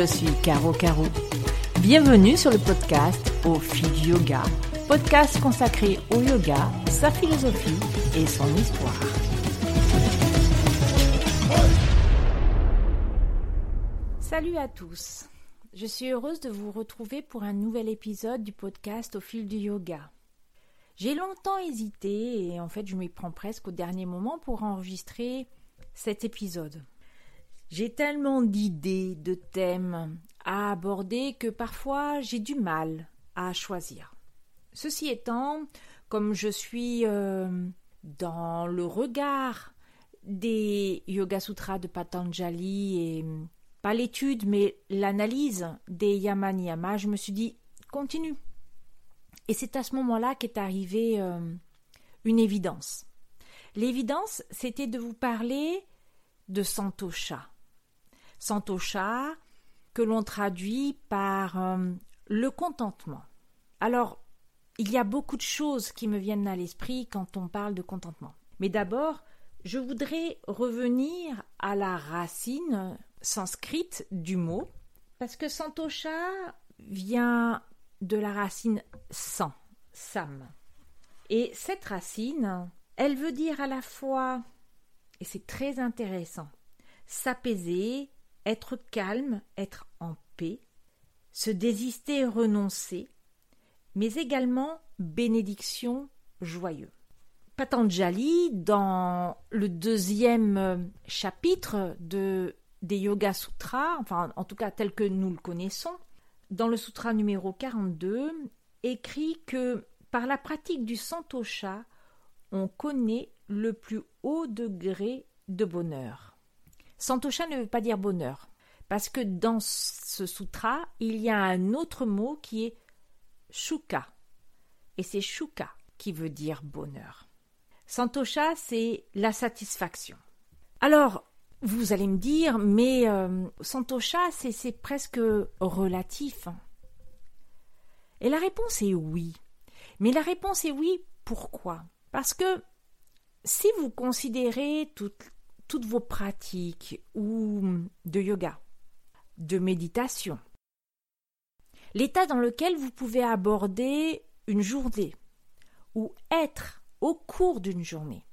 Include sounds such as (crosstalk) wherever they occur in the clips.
je suis Caro Caro. Bienvenue sur le podcast Au fil du yoga, podcast consacré au yoga, sa philosophie et son histoire. Salut à tous. Je suis heureuse de vous retrouver pour un nouvel épisode du podcast Au fil du yoga. J'ai longtemps hésité et en fait je m'y prends presque au dernier moment pour enregistrer cet épisode. J'ai tellement d'idées, de thèmes à aborder que parfois j'ai du mal à choisir. Ceci étant, comme je suis euh, dans le regard des Yoga Sutras de Patanjali et pas l'étude mais l'analyse des Yama Niyama, je me suis dit continue. Et c'est à ce moment-là qu'est arrivée euh, une évidence. L'évidence, c'était de vous parler de Santosha. Santosha, que l'on traduit par euh, le contentement. Alors, il y a beaucoup de choses qui me viennent à l'esprit quand on parle de contentement. Mais d'abord, je voudrais revenir à la racine sanscrite du mot, parce que Santosha vient de la racine san, sam. Et cette racine, elle veut dire à la fois, et c'est très intéressant, s'apaiser, être calme, être en paix, se désister, renoncer, mais également bénédiction, joyeux. Patanjali, dans le deuxième chapitre de, des Yoga Sutras, enfin en tout cas tel que nous le connaissons, dans le sutra numéro 42, écrit que par la pratique du santosha, on connaît le plus haut degré de bonheur. Santosha ne veut pas dire bonheur, parce que dans ce sutra, il y a un autre mot qui est shuka, et c'est shuka qui veut dire bonheur. Santosha, c'est la satisfaction. Alors, vous allez me dire, mais euh, Santosha, c'est presque relatif. Et la réponse est oui. Mais la réponse est oui, pourquoi? Parce que si vous considérez toute toutes vos pratiques ou de yoga, de méditation, l'état dans lequel vous pouvez aborder une journée ou être au cours d'une journée,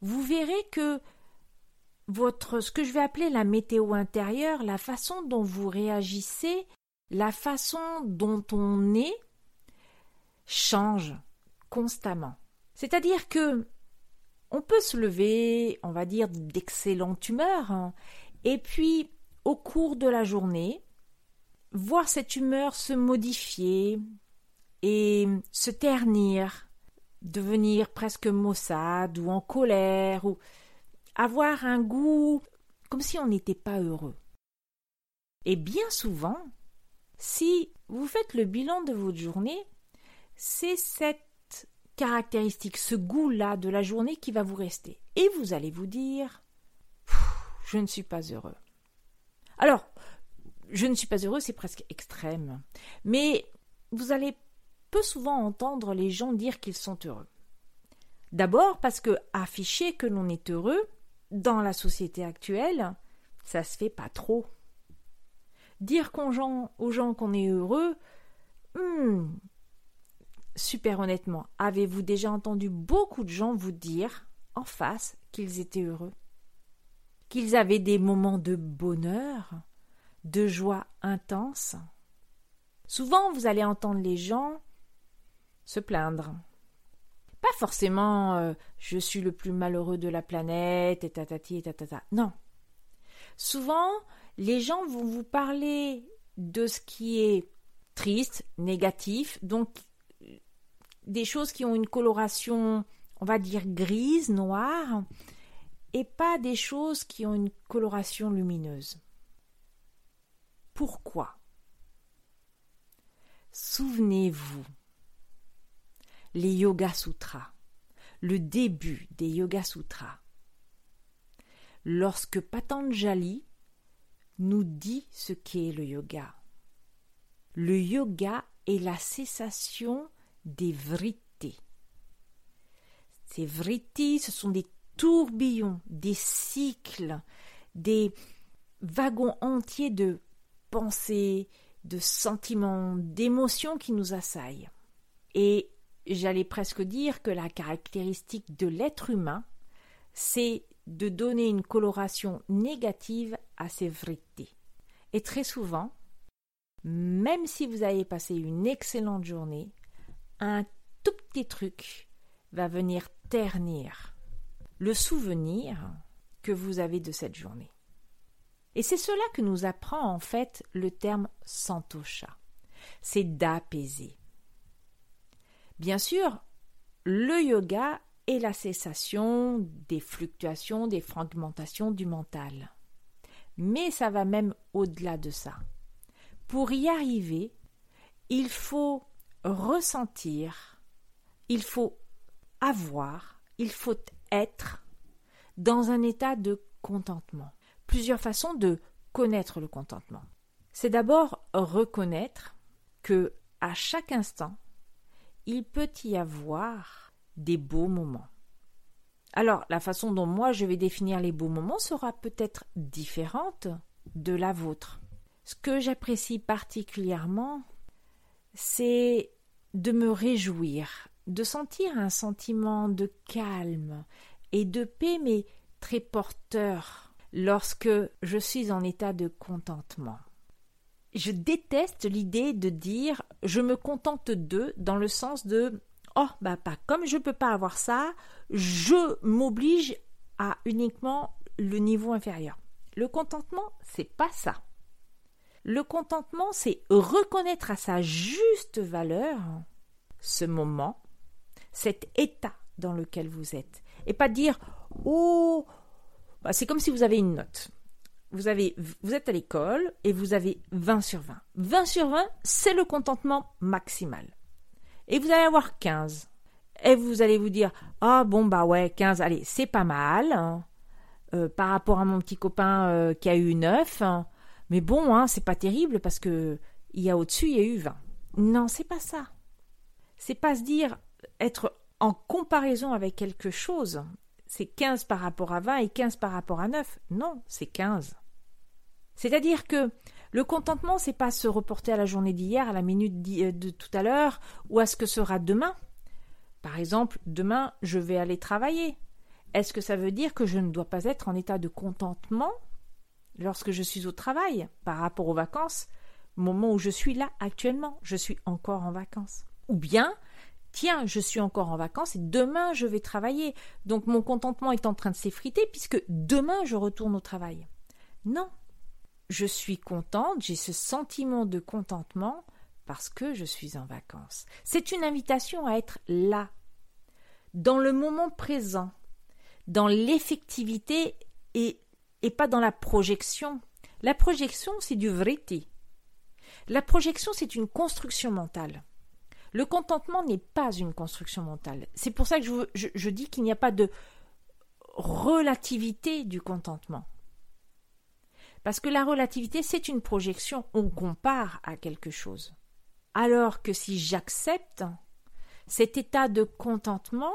vous verrez que votre ce que je vais appeler la météo intérieure, la façon dont vous réagissez, la façon dont on est change constamment. C'est-à-dire que on peut se lever, on va dire, d'excellente humeur, hein, et puis, au cours de la journée, voir cette humeur se modifier et se ternir, devenir presque maussade ou en colère, ou avoir un goût comme si on n'était pas heureux. Et bien souvent, si vous faites le bilan de votre journée, c'est cette caractéristique, ce goût-là de la journée qui va vous rester. Et vous allez vous dire Je ne suis pas heureux. Alors, je ne suis pas heureux, c'est presque extrême. Mais vous allez peu souvent entendre les gens dire qu'ils sont heureux. D'abord parce que afficher que l'on est heureux, dans la société actuelle, ça se fait pas trop. Dire aux gens, qu'on est heureux, hmm, super honnêtement, avez-vous déjà entendu beaucoup de gens vous dire en face qu'ils étaient heureux? Qu'ils avaient des moments de bonheur, de joie intense? Souvent, vous allez entendre les gens se plaindre. Pas forcément euh, je suis le plus malheureux de la planète et tatati et tatata. Non. Souvent, les gens vont vous parler de ce qui est triste, négatif, donc des choses qui ont une coloration, on va dire grise, noire, et pas des choses qui ont une coloration lumineuse. Pourquoi? Souvenez-vous, les Yoga Sutras, le début des Yoga Sutras, lorsque Patanjali nous dit ce qu'est le yoga. Le yoga est la cessation des vritis. Ces vritis, ce sont des tourbillons, des cycles, des wagons entiers de pensées, de sentiments, d'émotions qui nous assaillent. Et j'allais presque dire que la caractéristique de l'être humain, c'est de donner une coloration négative à ses vérités. Et très souvent, même si vous avez passé une excellente journée, un tout petit truc va venir ternir le souvenir que vous avez de cette journée. Et c'est cela que nous apprend en fait le terme santosha. C'est d'apaiser. Bien sûr, le yoga est la cessation des fluctuations, des fragmentations du mental. Mais ça va même au-delà de ça. Pour y arriver, il faut ressentir, il faut avoir, il faut être dans un état de contentement. Plusieurs façons de connaître le contentement. C'est d'abord reconnaître que à chaque instant, il peut y avoir des beaux moments. Alors, la façon dont moi je vais définir les beaux moments sera peut-être différente de la vôtre. Ce que j'apprécie particulièrement, c'est de me réjouir, de sentir un sentiment de calme et de paix, mais très porteur, lorsque je suis en état de contentement. Je déteste l'idée de dire je me contente d'eux dans le sens de oh bah pas comme je peux pas avoir ça, je m'oblige à uniquement le niveau inférieur. Le contentement, c'est pas ça. Le contentement, c'est reconnaître à sa juste valeur ce moment, cet état dans lequel vous êtes. Et pas dire Oh, bah, c'est comme si vous avez une note. Vous, êtes à l'école et vous avez 20 sur 20. 20 sur 20, c'est le contentement maximal. Et vous allez avoir 15. Et vous allez vous dire Ah bon, bah ouais, 15, allez, c'est pas mal. Hein. Euh, par rapport à mon petit copain euh, qui a eu 9. Hein. Mais bon, hein, c'est pas terrible parce que il y a au-dessus, il y a eu 20. Non, c'est pas ça. C'est pas se dire être en comparaison avec quelque chose. C'est 15 par rapport à 20 et 15 par rapport à 9. Non, c'est 15. C'est-à-dire que le contentement, c'est pas se reporter à la journée d'hier, à la minute euh, de tout à l'heure, ou à ce que sera demain. Par exemple, demain, je vais aller travailler. Est-ce que ça veut dire que je ne dois pas être en état de contentement lorsque je suis au travail par rapport aux vacances, moment où je suis là actuellement, je suis encore en vacances. Ou bien, tiens, je suis encore en vacances et demain je vais travailler. Donc mon contentement est en train de s'effriter puisque demain je retourne au travail. Non. Je suis contente, j'ai ce sentiment de contentement parce que je suis en vacances. C'est une invitation à être là, dans le moment présent, dans l'effectivité et et pas dans la projection. La projection, c'est du vritti. La projection, c'est une construction mentale. Le contentement n'est pas une construction mentale. C'est pour ça que je, dis qu'il n'y a pas de relativité du contentement. Parce que la relativité, c'est une projection, on compare à quelque chose. Alors que si j'accepte cet état de contentement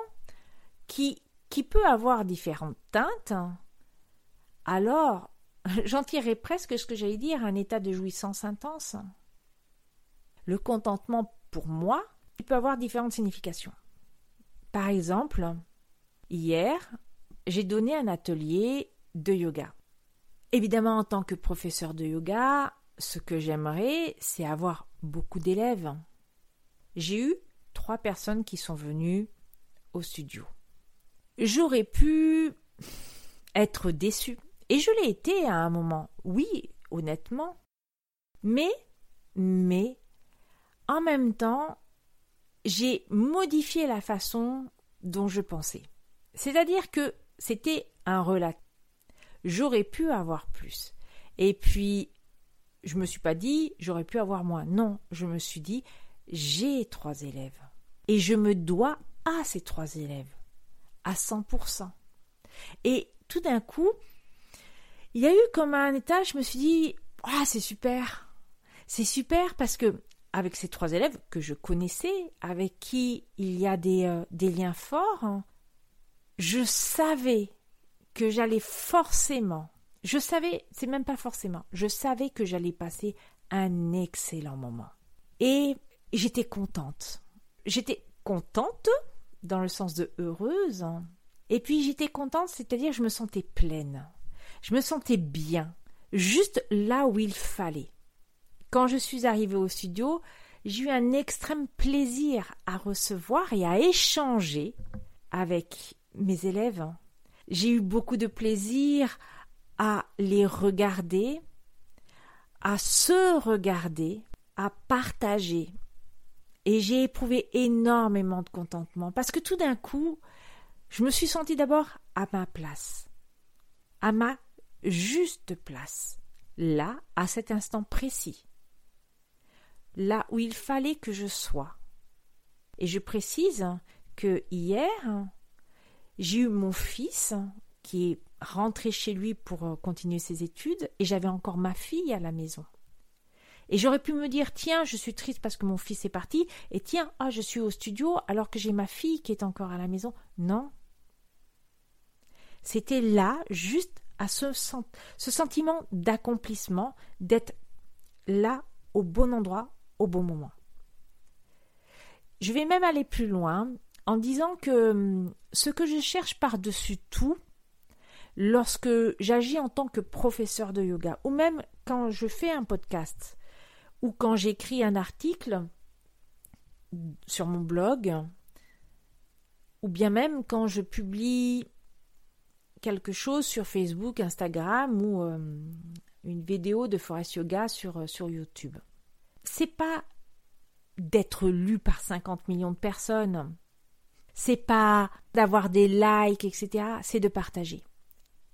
qui, qui peut avoir différentes teintes, alors (laughs) j'en tirerai presque ce que j'allais dire un état de jouissance intense. Le contentement, pour moi, il peut avoir différentes significations. Par exemple, hier, j'ai donné un atelier de yoga. Évidemment, en tant que professeur de yoga, ce que j'aimerais, c'est avoir beaucoup d'élèves. J'ai eu trois personnes qui sont venues au studio. J'aurais pu être déçue et je l'ai été à un moment, oui, honnêtement. Mais, mais, en même temps, j'ai modifié la façon dont je pensais. C'est-à-dire que c'était un relat. J'aurais pu avoir plus. Et puis, je me suis pas dit, j'aurais pu avoir moins. Non, je me suis dit, j'ai trois élèves. Et je me dois à ces trois élèves. À 100%. Et tout d'un coup, il y a eu comme un état, je me suis dit, c'est super. C'est super parce que, avec ces trois élèves que je connaissais, avec qui il y a des, euh, des liens forts, je savais que j'allais forcément Je savais, c'est même pas forcément, je savais que j'allais passer un excellent moment. Et j'étais contente. J'étais contente dans le sens de heureuse. Et puis j'étais contente, c'est-à-dire je me sentais pleine. Je me sentais bien, juste là où il fallait. Quand je suis arrivée au studio, j'ai eu un extrême plaisir à recevoir et à échanger avec mes élèves. J'ai eu beaucoup de plaisir à les regarder, à se regarder, à partager. Et j'ai éprouvé énormément de contentement parce que tout d'un coup, je me suis sentie d'abord à ma place, à ma juste place, là, à cet instant précis, là où il fallait que je sois. Et je précise que hier, j'ai eu mon fils qui est rentré chez lui pour euh, continuer ses études et j'avais encore ma fille à la maison. Et j'aurais pu me dire tiens, je suis triste parce que mon fils est parti et tiens, ah, je suis au studio alors que j'ai ma fille qui est encore à la maison. Non. C'était là juste à ce, ce sentiment d'accomplissement, d'être là au bon endroit, au bon moment. Je vais même aller plus loin en disant que hum, ce que je cherche par-dessus tout, lorsque j'agis en tant que professeur de yoga, ou même quand je fais un podcast, ou quand j'écris un article sur mon blog, ou bien même quand je publie quelque chose sur Facebook, Instagram ou euh, une vidéo de Forest Yoga sur, euh, sur YouTube. C'est pas d'être lu par 50 millions de personnes. C'est pas d'avoir des likes, etc. C'est de partager.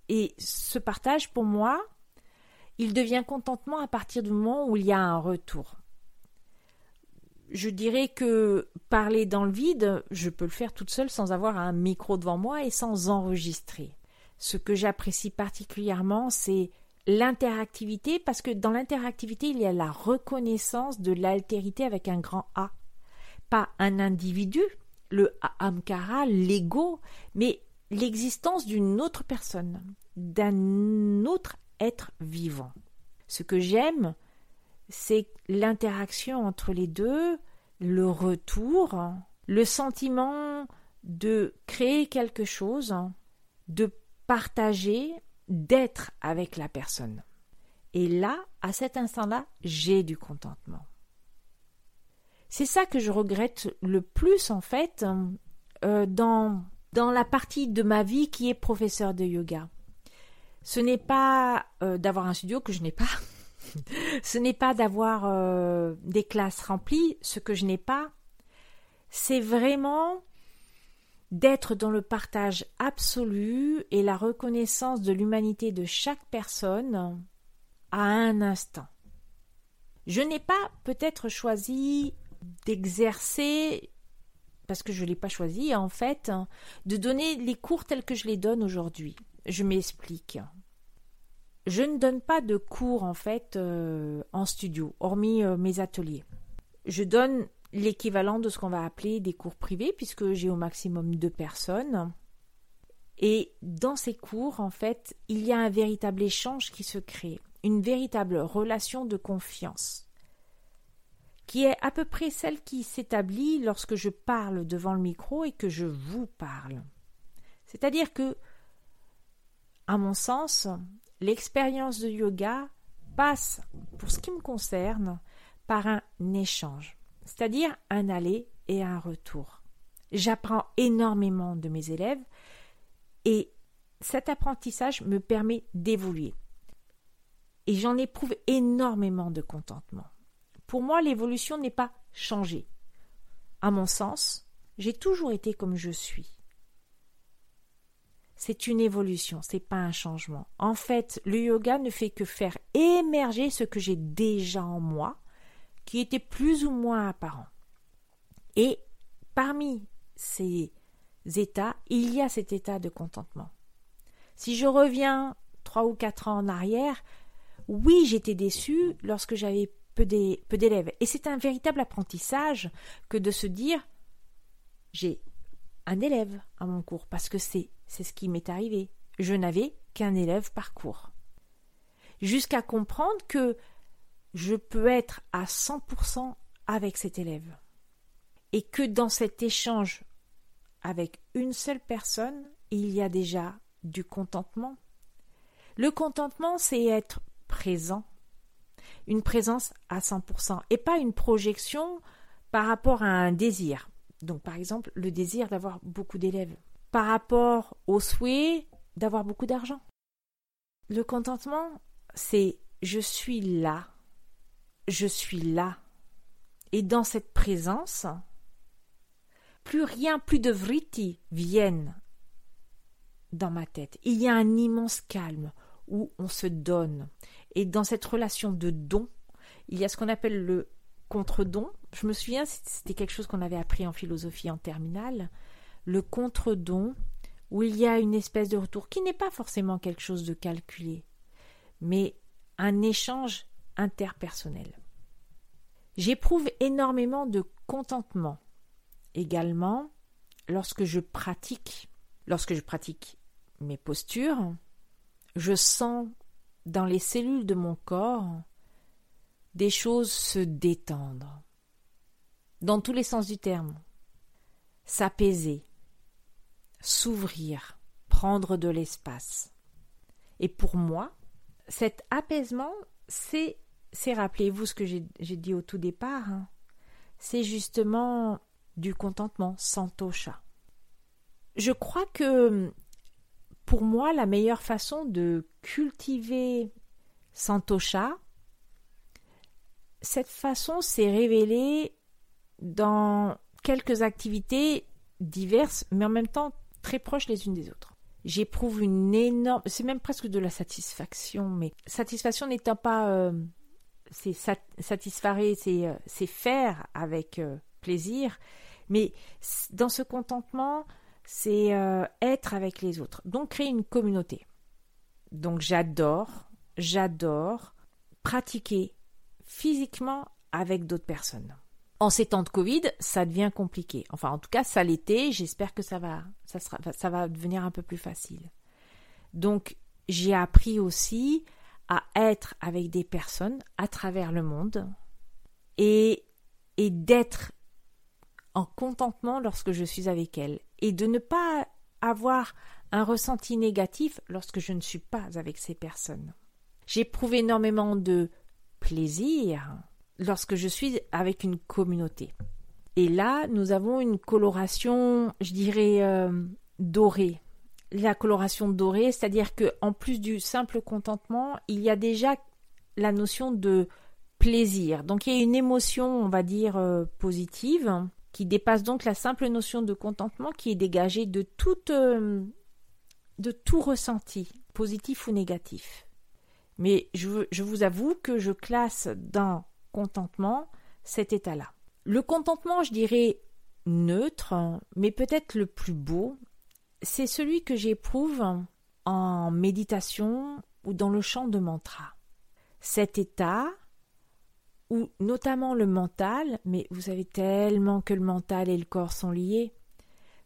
Et ce partage, pour moi, il devient contentement à partir du moment où il y a un retour. Je dirais que parler dans le vide, je peux le faire toute seule sans avoir un micro devant moi et sans enregistrer. Ce que j'apprécie particulièrement, c'est l'interactivité, parce que dans l'interactivité, il y a la reconnaissance de l'altérité avec un grand A. Pas un individu, le Amkara, l'ego, mais l'existence d'une autre personne, d'un autre être vivant. Ce que j'aime, c'est l'interaction entre les deux, le retour, le sentiment de créer quelque chose, de partager, d'être avec la personne. Et là, à cet instant-là, j'ai du contentement. C'est ça que je regrette le plus en fait euh, dans, dans la partie de ma vie qui est professeur de yoga. Ce n'est pas euh, d'avoir un studio que je n'ai pas. (laughs) ce n'est pas d'avoir euh, des classes remplies, ce que je n'ai pas. C'est vraiment d'être dans le partage absolu et la reconnaissance de l'humanité de chaque personne à un instant. Je n'ai pas peut-être choisi d'exercer, parce que je ne l'ai pas choisi en fait, de donner les cours tels que je les donne aujourd'hui. Je m'explique. Je ne donne pas de cours en fait euh, en studio, hormis euh, mes ateliers. Je donne l'équivalent de ce qu'on va appeler des cours privés, puisque j'ai au maximum deux personnes. Et dans ces cours, en fait, il y a un véritable échange qui se crée, une véritable relation de confiance, qui est à peu près celle qui s'établit lorsque je parle devant le micro et que je vous parle. C'est-à-dire que, à mon sens, l'expérience de yoga passe, pour ce qui me concerne, par un échange c'est-à-dire un aller et un retour. J'apprends énormément de mes élèves et cet apprentissage me permet d'évoluer. Et j'en éprouve énormément de contentement. Pour moi, l'évolution n'est pas changer. À mon sens, j'ai toujours été comme je suis. C'est une évolution, c'est pas un changement. En fait, le yoga ne fait que faire émerger ce que j'ai déjà en moi qui étaient plus ou moins apparents. Et parmi ces états, il y a cet état de contentement. Si je reviens trois ou quatre ans en arrière, oui, j'étais déçue lorsque j'avais peu d'élèves. Et c'est un véritable apprentissage que de se dire j'ai un élève à mon cours, parce que c'est, c'est ce qui m'est arrivé. Je n'avais qu'un élève par cours. jusqu'à comprendre que je peux être à 100% avec cet élève. Et que dans cet échange avec une seule personne, il y a déjà du contentement. Le contentement, c'est être présent, une présence à 100%, et pas une projection par rapport à un désir. Donc par exemple, le désir d'avoir beaucoup d'élèves, par rapport au souhait d'avoir beaucoup d'argent. Le contentement, c'est je suis là, je suis là. Et dans cette présence, plus rien, plus de vritti viennent dans ma tête. Il y a un immense calme où on se donne. Et dans cette relation de don, il y a ce qu'on appelle le contre-don. Je me souviens, c'était quelque chose qu'on avait appris en philosophie en terminale. Le contre-don, où il y a une espèce de retour qui n'est pas forcément quelque chose de calculé, mais un échange interpersonnel. J'éprouve énormément de contentement également lorsque je pratique, lorsque je pratique mes postures, je sens dans les cellules de mon corps des choses se détendre, dans tous les sens du terme, s'apaiser, s'ouvrir, prendre de l'espace. Et pour moi, cet apaisement, c'est, c'est rappelez-vous ce que j'ai, dit au tout départ, hein, c'est justement du contentement, santosha. Je crois que pour moi, la meilleure façon de cultiver santosha, cette façon s'est révélée dans quelques activités diverses, mais en même temps très proches les unes des autres. J'éprouve une énorme, c'est même presque de la satisfaction, mais satisfaction n'étant pas, euh, c'est satisfaire, euh, c'est faire avec euh, plaisir, mais dans ce contentement, c'est être avec les autres, donc créer une communauté. Donc j'adore, j'adore pratiquer physiquement avec d'autres personnes. En ces temps de Covid, ça devient compliqué. Enfin, en tout cas, ça l'était. J'espère que ça va, ça, sera, ça va devenir un peu plus facile. Donc, j'ai appris aussi à être avec des personnes à travers le monde et, et d'être en contentement lorsque je suis avec elles et de ne pas avoir un ressenti négatif lorsque je ne suis pas avec ces personnes. J'éprouve énormément de plaisir lorsque je suis avec une communauté. Et là, nous avons une coloration, je dirais, euh, dorée. La coloration dorée, c'est-à-dire que en plus du simple contentement, il y a déjà la notion de plaisir. Donc il y a une émotion, on va dire, euh, positive, qui dépasse donc la simple notion de contentement qui est dégagée de euh, de tout ressenti, positif ou négatif. Mais je, vous avoue que je classe dans contentement cet état-là. Le contentement, je dirais neutre, mais peut-être le plus beau, c'est celui que j'éprouve en méditation ou dans le chant de mantra. Cet état où notamment le mental, mais vous savez tellement que le mental et le corps sont liés,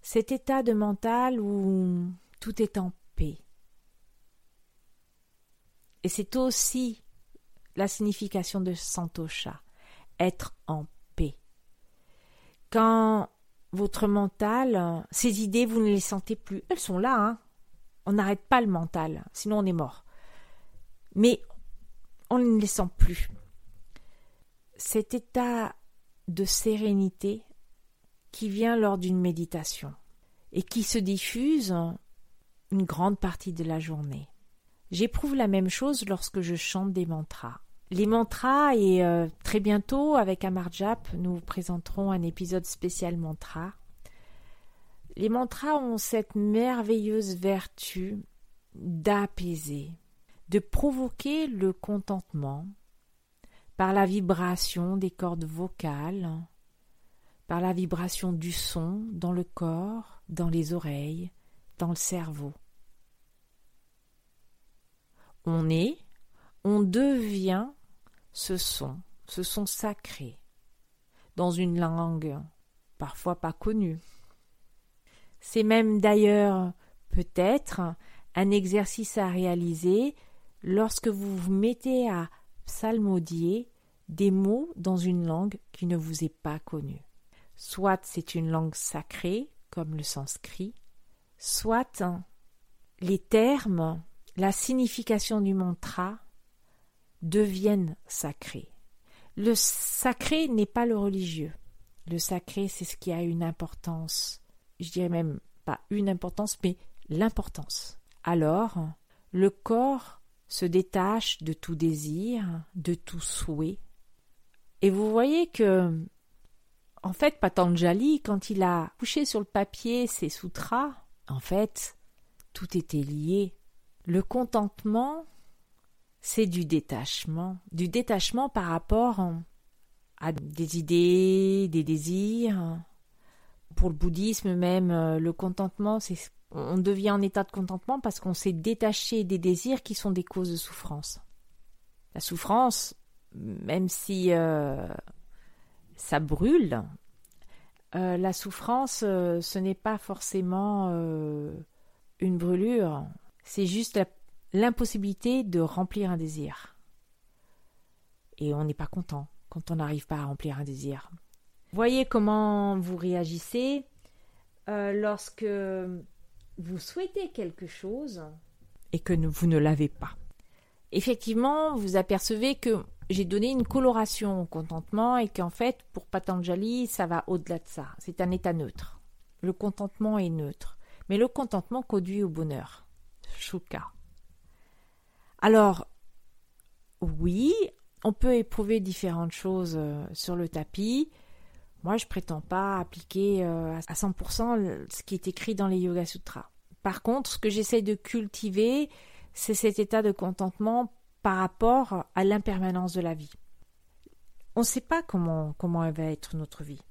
cet état de mental où tout est en paix, et c'est aussi la signification de Santosha, être en paix. Quand votre mental, ces idées, vous ne les sentez plus, elles sont là, hein. On n'arrête pas le mental, sinon on est mort. Mais on ne les sent plus. Cet état de sérénité qui vient lors d'une méditation et qui se diffuse une grande partie de la journée. J'éprouve la même chose lorsque je chante des mantras. Les mantras, et euh, très bientôt avec Amarjap, nous présenterons un épisode spécial mantra. Les mantras ont cette merveilleuse vertu d'apaiser, de provoquer le contentement par la vibration des cordes vocales, par la vibration du son dans le corps, dans les oreilles, dans le cerveau on est, on devient ce son, ce son sacré, dans une langue parfois pas connue. C'est même d'ailleurs peut-être un exercice à réaliser lorsque vous vous mettez à psalmodier des mots dans une langue qui ne vous est pas connue. Soit c'est une langue sacrée, comme le sanskrit, soit les termes, la signification du mantra deviennent sacrés. Le sacré n'est pas le religieux. Le sacré, c'est ce qui a une importance. Je dirais même pas une importance, mais l'importance. Alors, le corps se détache de tout désir, de tout souhait. Et vous voyez que, en fait, Patanjali, quand il a couché sur le papier ses sutras, en fait, tout était lié. Le contentement, c'est du détachement, du détachement par rapport à des idées, des désirs. Pour le bouddhisme même, euh, le contentement, c'est on devient en état de contentement parce qu'on s'est détaché des désirs qui sont des causes de souffrance. La souffrance, même si euh, ça brûle, euh, la souffrance, ce n'est pas forcément une brûlure, c'est juste la, l'impossibilité de remplir un désir. Et on n'est pas content quand on n'arrive pas à remplir un désir. Voyez comment vous réagissez euh, lorsque vous souhaitez quelque chose et que vous ne l'avez pas. Effectivement, vous apercevez que j'ai donné une coloration au contentement et qu'en fait, pour Patanjali, ça va au-delà de ça. C'est un état neutre. Le contentement est neutre. Mais le contentement conduit au bonheur. Shuka. Alors, oui, on peut éprouver différentes choses euh, sur le tapis. Moi, je prétends pas appliquer euh, à 100% ce qui est écrit dans les Yoga Sutras. Par contre, ce que j'essaye de cultiver, c'est cet état de contentement par rapport à l'impermanence de la vie. On ne sait pas comment, va être notre vie.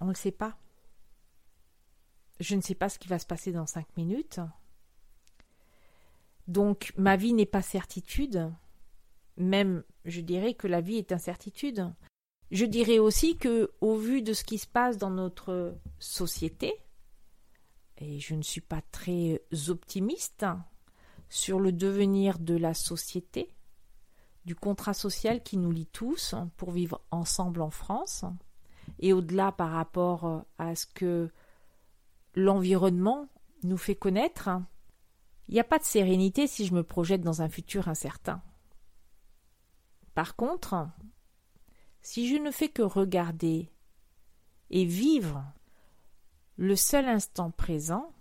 On ne le sait pas. Je ne sais pas ce qui va se passer dans cinq minutes. Donc ma vie n'est pas certitude, même je dirais que la vie est incertitude. Je dirais aussi que au vu de ce qui se passe dans notre société, et je ne suis pas très optimiste sur le devenir de la société, du contrat social qui nous lie tous pour vivre ensemble en France, et au-delà par rapport à ce que l'environnement nous fait connaître, il n'y a pas de sérénité si je me projette dans un futur incertain. Par contre, si je ne fais que regarder et vivre le seul instant présent,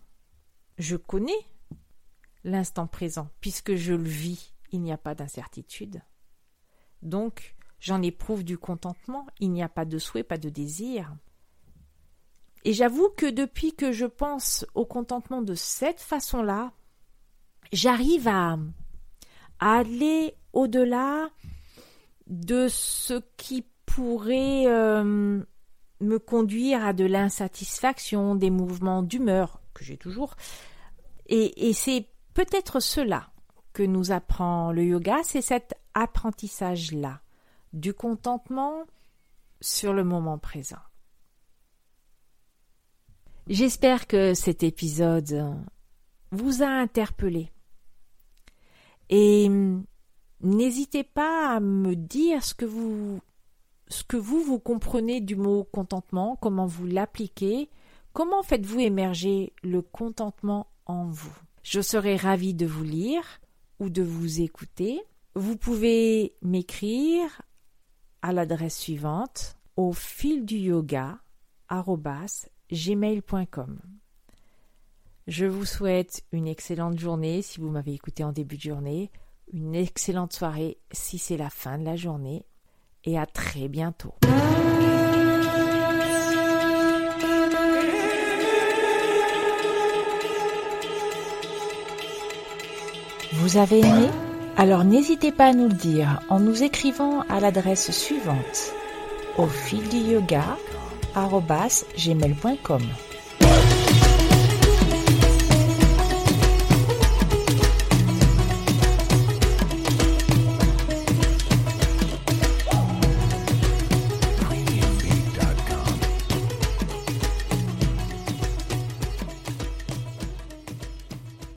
je connais l'instant présent, puisque je le vis, il n'y a pas d'incertitude. Donc, j'en éprouve du contentement, il n'y a pas de souhait, pas de désir. Et j'avoue que depuis que je pense au contentement de cette façon-là, j'arrive à, aller au-delà de ce qui pourrait euh, me conduire à de l'insatisfaction, des mouvements d'humeur que j'ai toujours. Et, et c'est peut-être cela que nous apprend le yoga, c'est cet apprentissage-là du contentement sur le moment présent. J'espère que cet épisode vous a interpellé et hum, n'hésitez pas à me dire ce que vous vous comprenez du mot contentement, comment vous l'appliquez, comment faites-vous émerger le contentement en vous? Je serai ravie de vous lire ou de vous écouter. Vous pouvez m'écrire à l'adresse suivante au fil du yoga gmail.com. Je vous souhaite une excellente journée si vous m'avez écouté en début de journée, une excellente soirée si c'est la fin de la journée et à très bientôt. Vous avez aimé? Alors n'hésitez pas à nous le dire en nous écrivant à l'adresse suivante au fil du yoga.